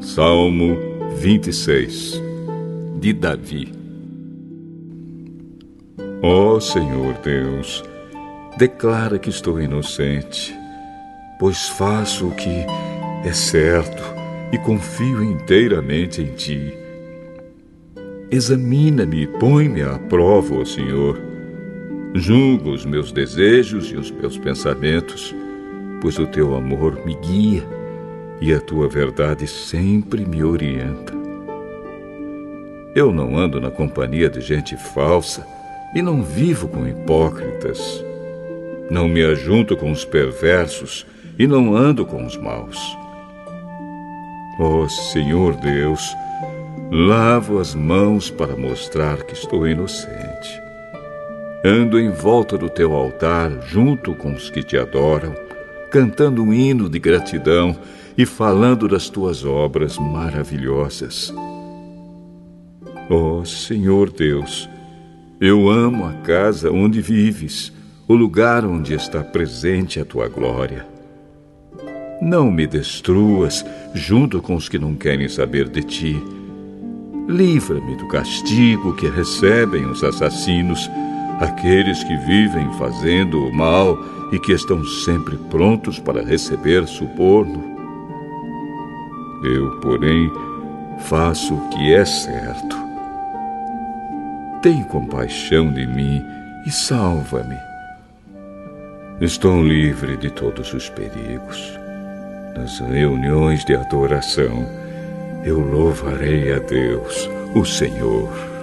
Salmo 26 de Davi Ó oh, Senhor Deus, declara que estou inocente, pois faço o que é certo e confio inteiramente em Ti. Examina-me e põe-me à prova, ó Senhor. Julga os meus desejos e os meus pensamentos, pois o Teu amor me guia e a tua verdade sempre me orienta. Eu não ando na companhia de gente falsa e não vivo com hipócritas. Não me ajunto com os perversos e não ando com os maus. Ó oh, Senhor Deus, lavo as mãos para mostrar que estou inocente. Ando em volta do teu altar junto com os que te adoram, cantando um hino de gratidão e falando das tuas obras maravilhosas. Ó oh, Senhor Deus, eu amo a casa onde vives, o lugar onde está presente a tua glória. Não me destruas junto com os que não querem saber de ti. Livra-me do castigo que recebem os assassinos, aqueles que vivem fazendo o mal e que estão sempre prontos para receber suborno. Eu, porém, faço o que é certo. Tem compaixão de mim e salva-me. Estou livre de todos os perigos. Nas reuniões de adoração, eu louvarei a Deus, o Senhor.